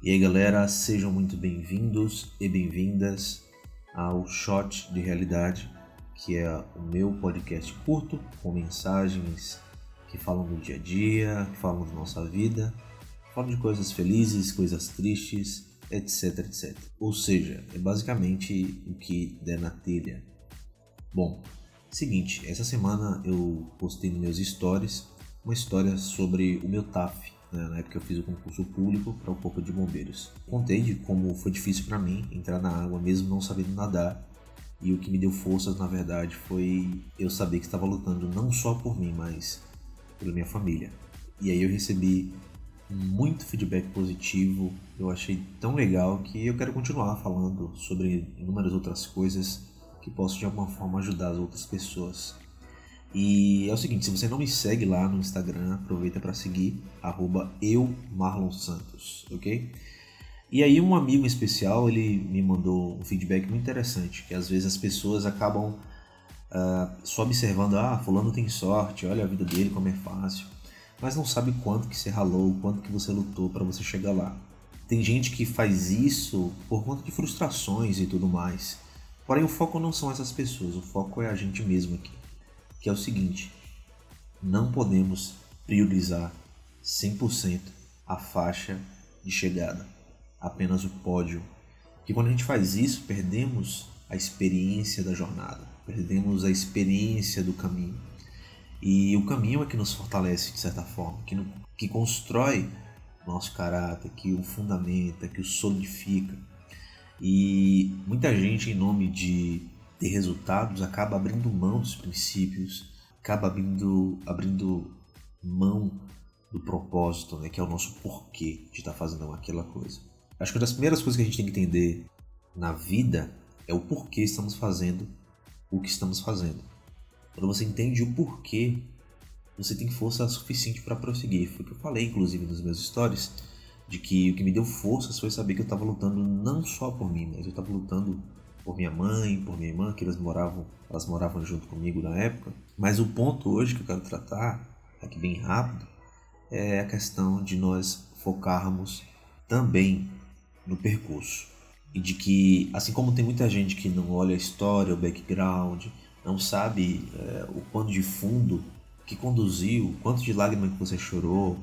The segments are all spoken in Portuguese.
E aí galera, sejam muito bem-vindos e bem-vindas ao Shot de Realidade, que é o meu podcast curto com mensagens que falam do dia a dia, que falam da nossa vida, falam de coisas felizes, coisas tristes, etc, etc. Ou seja, é basicamente o que der na telha. Bom, seguinte, essa semana eu postei nos meus stories uma história sobre o meu TAF, né, na época eu fiz o concurso público para o Corpo de Bombeiros. Contei de como foi difícil para mim entrar na água mesmo não sabendo nadar. E o que me deu forças, na verdade, foi eu saber que estava lutando não só por mim, mas pela minha família. E aí eu recebi muito feedback positivo, eu achei tão legal que eu quero continuar falando sobre inúmeras outras coisas que possam de alguma forma ajudar as outras pessoas. E é o seguinte, se você não me segue lá no Instagram, aproveita para seguir, eumarlonsantos, ok? E aí um amigo especial, ele me mandou um feedback muito interessante, que às vezes as pessoas acabam uh, só observando, ah, fulano tem sorte, olha a vida dele como é fácil, mas não sabe quanto que você ralou, quanto que você lutou para você chegar lá. Tem gente que faz isso por conta de frustrações e tudo mais. Porém, o foco não são essas pessoas, o foco é a gente mesmo aqui que é o seguinte: não podemos priorizar 100% a faixa de chegada, apenas o pódio. Porque quando a gente faz isso, perdemos a experiência da jornada, perdemos a experiência do caminho. E o caminho é que nos fortalece de certa forma, que, que constrói nosso caráter, que o fundamenta, que o solidifica. E muita gente, em nome de ter resultados, acaba abrindo mão dos princípios, acaba abrindo, abrindo mão do propósito, né, que é o nosso porquê de estar tá fazendo aquela coisa. Acho que uma das primeiras coisas que a gente tem que entender na vida é o porquê estamos fazendo o que estamos fazendo. Quando você entende o porquê, você tem força suficiente para prosseguir. Foi o que eu falei, inclusive, nos meus stories, de que o que me deu forças foi saber que eu estava lutando não só por mim, mas eu estava lutando por minha mãe, por minha irmã, que elas moravam, elas moravam junto comigo na época. Mas o ponto hoje que eu quero tratar, aqui bem rápido, é a questão de nós focarmos também no percurso. E de que, assim como tem muita gente que não olha a história, o background, não sabe é, o pano de fundo que conduziu, quanto de lágrimas que você chorou.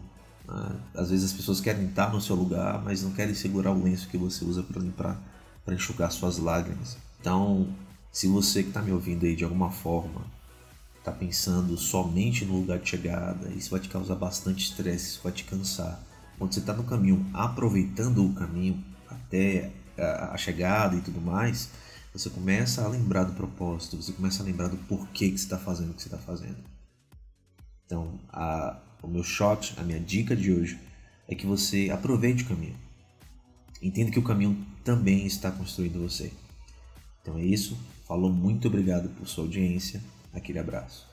Né? Às vezes as pessoas querem estar no seu lugar, mas não querem segurar o lenço que você usa para limpar para enxugar suas lágrimas. Então, se você que está me ouvindo aí de alguma forma está pensando somente no lugar de chegada, isso vai te causar bastante estresse, isso vai te cansar. Quando você está no caminho, aproveitando o caminho até a chegada e tudo mais, você começa a lembrar do propósito, você começa a lembrar do porquê que você está fazendo o que você está fazendo. Então, a, o meu shot, a minha dica de hoje é que você aproveite o caminho. Entenda que o caminho também está construindo você. Então é isso. Falou, muito obrigado por sua audiência. Aquele abraço.